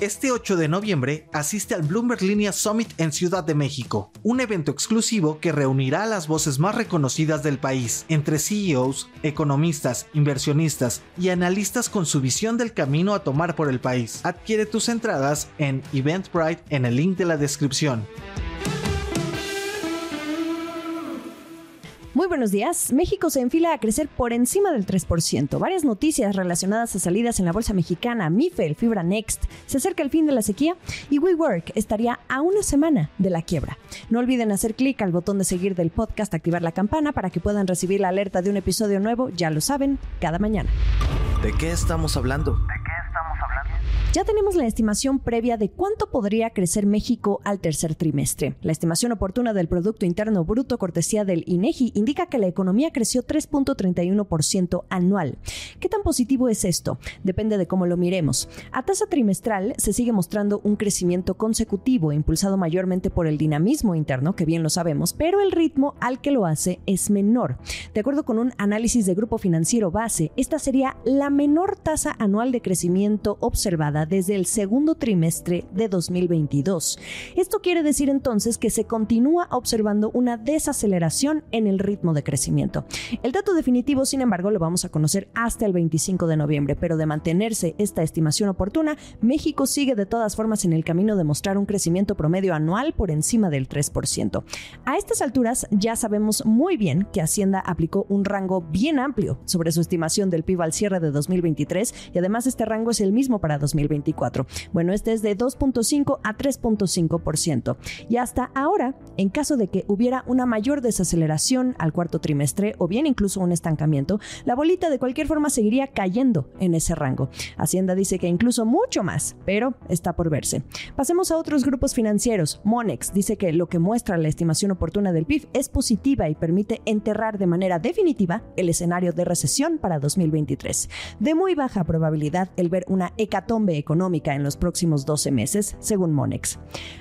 Este 8 de noviembre asiste al Bloomberg Linea Summit en Ciudad de México, un evento exclusivo que reunirá a las voces más reconocidas del país, entre CEOs, economistas, inversionistas y analistas con su visión del camino a tomar por el país. Adquiere tus entradas en Eventbrite en el link de la descripción. Muy buenos días. México se enfila a crecer por encima del 3%. Varias noticias relacionadas a salidas en la bolsa mexicana, Mifel, Fibra Next, se acerca el fin de la sequía y WeWork estaría a una semana de la quiebra. No olviden hacer clic al botón de seguir del podcast, activar la campana para que puedan recibir la alerta de un episodio nuevo, ya lo saben, cada mañana. ¿De qué estamos hablando? Ya tenemos la estimación previa de cuánto podría crecer México al tercer trimestre. La estimación oportuna del Producto Interno Bruto cortesía del INEGI indica que la economía creció 3.31% anual. ¿Qué tan positivo es esto? Depende de cómo lo miremos. A tasa trimestral se sigue mostrando un crecimiento consecutivo impulsado mayormente por el dinamismo interno, que bien lo sabemos, pero el ritmo al que lo hace es menor. De acuerdo con un análisis de Grupo Financiero Base, esta sería la menor tasa anual de crecimiento observada desde el segundo trimestre de 2022. Esto quiere decir entonces que se continúa observando una desaceleración en el ritmo de crecimiento. El dato definitivo, sin embargo, lo vamos a conocer hasta el 25 de noviembre, pero de mantenerse esta estimación oportuna, México sigue de todas formas en el camino de mostrar un crecimiento promedio anual por encima del 3%. A estas alturas ya sabemos muy bien que Hacienda aplicó un rango bien amplio sobre su estimación del PIB al cierre de 2023 y además este rango es el mismo para 2024. Bueno, este es de 2.5 a 3.5%. Y hasta ahora, en caso de que hubiera una mayor desaceleración al cuarto trimestre o bien incluso un estancamiento, la bolita de cualquier forma seguiría cayendo en ese rango. Hacienda dice que incluso mucho más, pero está por verse. Pasemos a otros grupos financieros. Monex dice que lo que muestra la estimación oportuna del PIB es positiva y permite enterrar de manera definitiva el escenario de recesión para 2023. De muy baja probabilidad el ver una hecatombe económica en los próximos 12 meses, según Monex.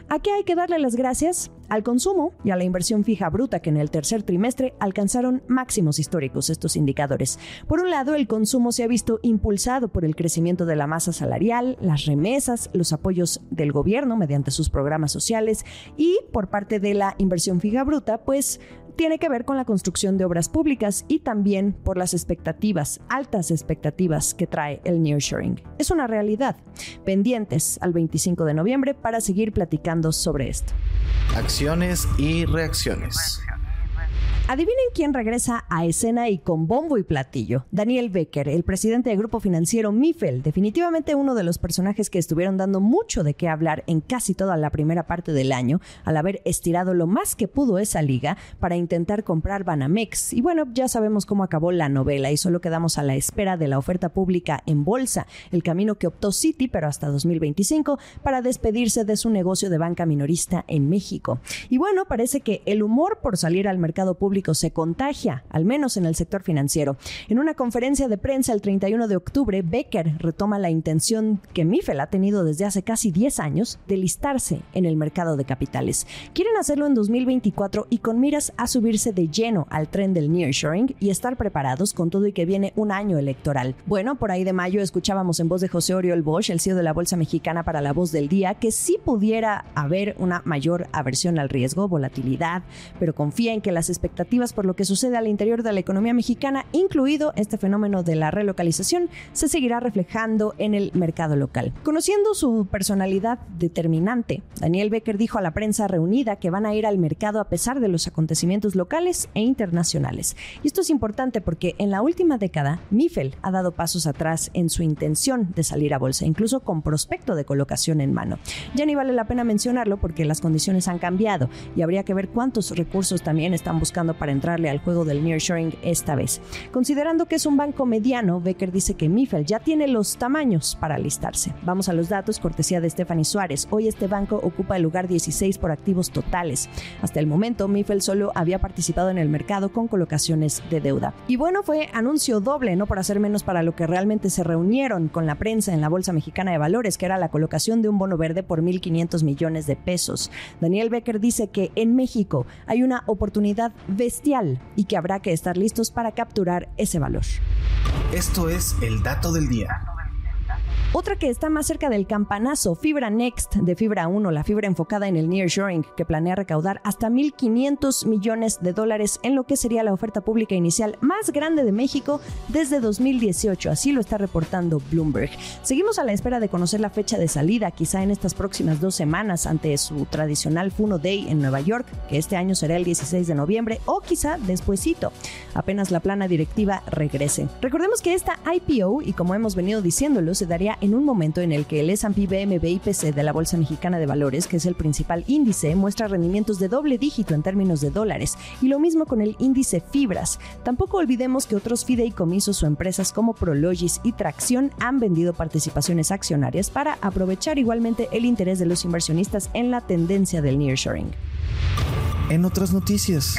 ¿A qué hay que darle las gracias? Al consumo y a la inversión fija bruta que en el tercer trimestre alcanzaron máximos históricos estos indicadores. Por un lado, el consumo se ha visto impulsado por el crecimiento de la masa salarial, las remesas, los apoyos del gobierno mediante sus programas sociales y por parte de la inversión fija bruta, pues tiene que ver con la construcción de obras públicas y también por las expectativas, altas expectativas que trae el nearshoring. Es una realidad. Pendientes al 25 de noviembre para seguir platicando sobre esto. Acciones y reacciones. Adivinen quién regresa a escena y con bombo y platillo. Daniel Becker, el presidente del grupo financiero Mifel, definitivamente uno de los personajes que estuvieron dando mucho de qué hablar en casi toda la primera parte del año, al haber estirado lo más que pudo esa liga para intentar comprar Banamex. Y bueno, ya sabemos cómo acabó la novela y solo quedamos a la espera de la oferta pública en bolsa, el camino que optó Citi, pero hasta 2025, para despedirse de su negocio de banca minorista en México. Y bueno, parece que el humor por salir al mercado público se contagia, al menos en el sector financiero. En una conferencia de prensa el 31 de octubre, Becker retoma la intención que Mifel ha tenido desde hace casi 10 años de listarse en el mercado de capitales. Quieren hacerlo en 2024 y con miras a subirse de lleno al tren del nearshoring y estar preparados con todo y que viene un año electoral. Bueno, por ahí de mayo escuchábamos en voz de José Oriol Bosch, el CEO de la Bolsa Mexicana para la Voz del Día, que sí pudiera haber una mayor aversión al riesgo, volatilidad, pero confía en que las expectativas por lo que sucede al interior de la economía mexicana, incluido este fenómeno de la relocalización, se seguirá reflejando en el mercado local. Conociendo su personalidad determinante, Daniel Becker dijo a la prensa reunida que van a ir al mercado a pesar de los acontecimientos locales e internacionales. Y esto es importante porque en la última década, Mifel ha dado pasos atrás en su intención de salir a bolsa, incluso con prospecto de colocación en mano. Ya ni vale la pena mencionarlo porque las condiciones han cambiado y habría que ver cuántos recursos también están buscando para entrarle al juego del nearshoring esta vez. Considerando que es un banco mediano, Becker dice que Mifel ya tiene los tamaños para alistarse. Vamos a los datos, cortesía de Stephanie Suárez. Hoy este banco ocupa el lugar 16 por activos totales. Hasta el momento, Mifel solo había participado en el mercado con colocaciones de deuda. Y bueno, fue anuncio doble, no por hacer menos para lo que realmente se reunieron con la prensa en la Bolsa Mexicana de Valores, que era la colocación de un bono verde por 1.500 millones de pesos. Daniel Becker dice que en México hay una oportunidad y que habrá que estar listos para capturar ese valor. Esto es el dato del día. Otra que está más cerca del campanazo, Fibra Next de Fibra 1, la fibra enfocada en el nearshoring, que planea recaudar hasta 1.500 millones de dólares en lo que sería la oferta pública inicial más grande de México desde 2018. Así lo está reportando Bloomberg. Seguimos a la espera de conocer la fecha de salida, quizá en estas próximas dos semanas, ante su tradicional Funo Day en Nueva York, que este año será el 16 de noviembre, o quizá despuesito, apenas la plana directiva regrese. Recordemos que esta IPO, y como hemos venido diciéndolo, se daría en un momento en el que el S&P BMB IPC de la Bolsa Mexicana de Valores, que es el principal índice, muestra rendimientos de doble dígito en términos de dólares, y lo mismo con el índice Fibras. Tampoco olvidemos que otros fideicomisos o empresas como Prologis y Tracción han vendido participaciones accionarias para aprovechar igualmente el interés de los inversionistas en la tendencia del nearshoring. En otras noticias.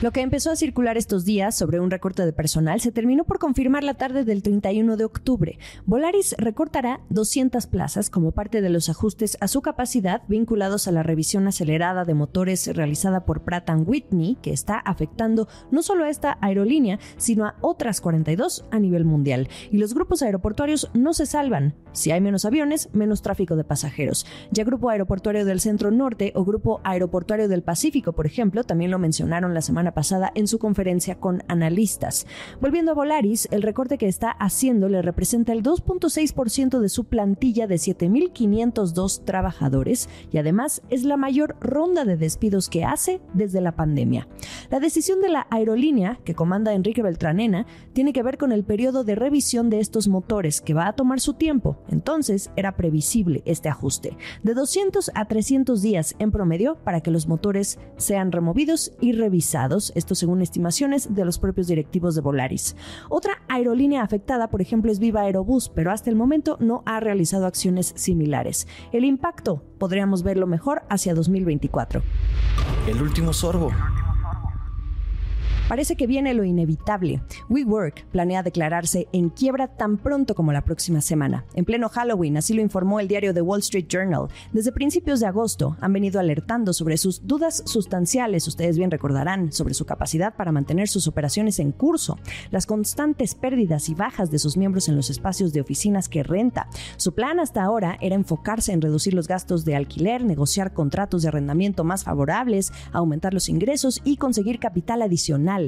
Lo que empezó a circular estos días sobre un recorte de personal se terminó por confirmar la tarde del 31 de octubre. Volaris recortará 200 plazas como parte de los ajustes a su capacidad vinculados a la revisión acelerada de motores realizada por Pratt Whitney, que está afectando no solo a esta aerolínea, sino a otras 42 a nivel mundial. Y los grupos aeroportuarios no se salvan. Si hay menos aviones, menos tráfico de pasajeros. Ya Grupo Aeroportuario del Centro Norte o Grupo Aeroportuario del Pacífico, por ejemplo, también lo mencionaron la semana pasada en su conferencia con analistas. Volviendo a Volaris, el recorte que está haciendo le representa el 2.6% de su plantilla de 7.502 trabajadores y además es la mayor ronda de despidos que hace desde la pandemia. La decisión de la aerolínea, que comanda Enrique Beltranena, tiene que ver con el periodo de revisión de estos motores que va a tomar su tiempo. Entonces era previsible este ajuste, de 200 a 300 días en promedio para que los motores sean removidos y revisados esto según estimaciones de los propios directivos de Volaris. Otra aerolínea afectada, por ejemplo, es Viva Aerobús, pero hasta el momento no ha realizado acciones similares. El impacto podríamos verlo mejor hacia 2024. El último sorbo. Parece que viene lo inevitable. WeWork planea declararse en quiebra tan pronto como la próxima semana. En pleno Halloween, así lo informó el diario The Wall Street Journal. Desde principios de agosto han venido alertando sobre sus dudas sustanciales, ustedes bien recordarán, sobre su capacidad para mantener sus operaciones en curso, las constantes pérdidas y bajas de sus miembros en los espacios de oficinas que renta. Su plan hasta ahora era enfocarse en reducir los gastos de alquiler, negociar contratos de arrendamiento más favorables, aumentar los ingresos y conseguir capital adicional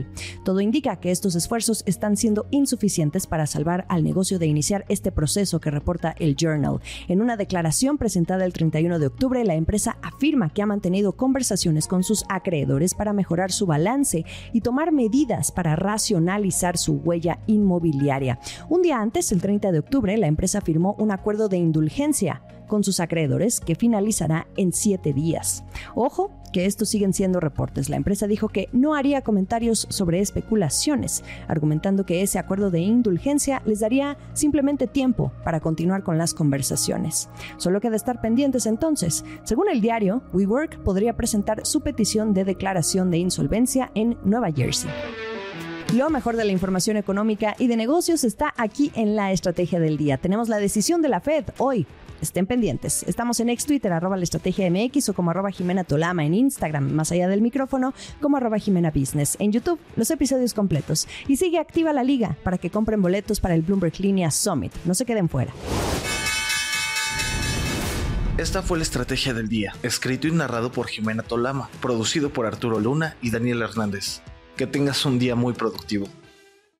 todo indica que estos esfuerzos están siendo insuficientes para salvar al negocio de iniciar este proceso que reporta el Journal. En una declaración presentada el 31 de octubre, la empresa afirma que ha mantenido conversaciones con sus acreedores para mejorar su balance y tomar medidas para racionalizar su huella inmobiliaria. Un día antes, el 30 de octubre, la empresa firmó un acuerdo de indulgencia con sus acreedores que finalizará en siete días. Ojo, que estos siguen siendo reportes. La empresa dijo que no haría comentarios sobre especulaciones, argumentando que ese acuerdo de indulgencia les daría simplemente tiempo para continuar con las conversaciones. Solo queda estar pendientes entonces. Según el diario, WeWork podría presentar su petición de declaración de insolvencia en Nueva Jersey. Lo mejor de la información económica y de negocios está aquí en la estrategia del día. Tenemos la decisión de la Fed hoy Estén pendientes. Estamos en ex Twitter, arroba la estrategia MX o como arroba Jimena Tolama en Instagram, más allá del micrófono, como arroba Jimena Business. En YouTube, los episodios completos. Y sigue activa la liga para que compren boletos para el Bloomberg Linea Summit. No se queden fuera. Esta fue la estrategia del día, escrito y narrado por Jimena Tolama, producido por Arturo Luna y Daniel Hernández. Que tengas un día muy productivo.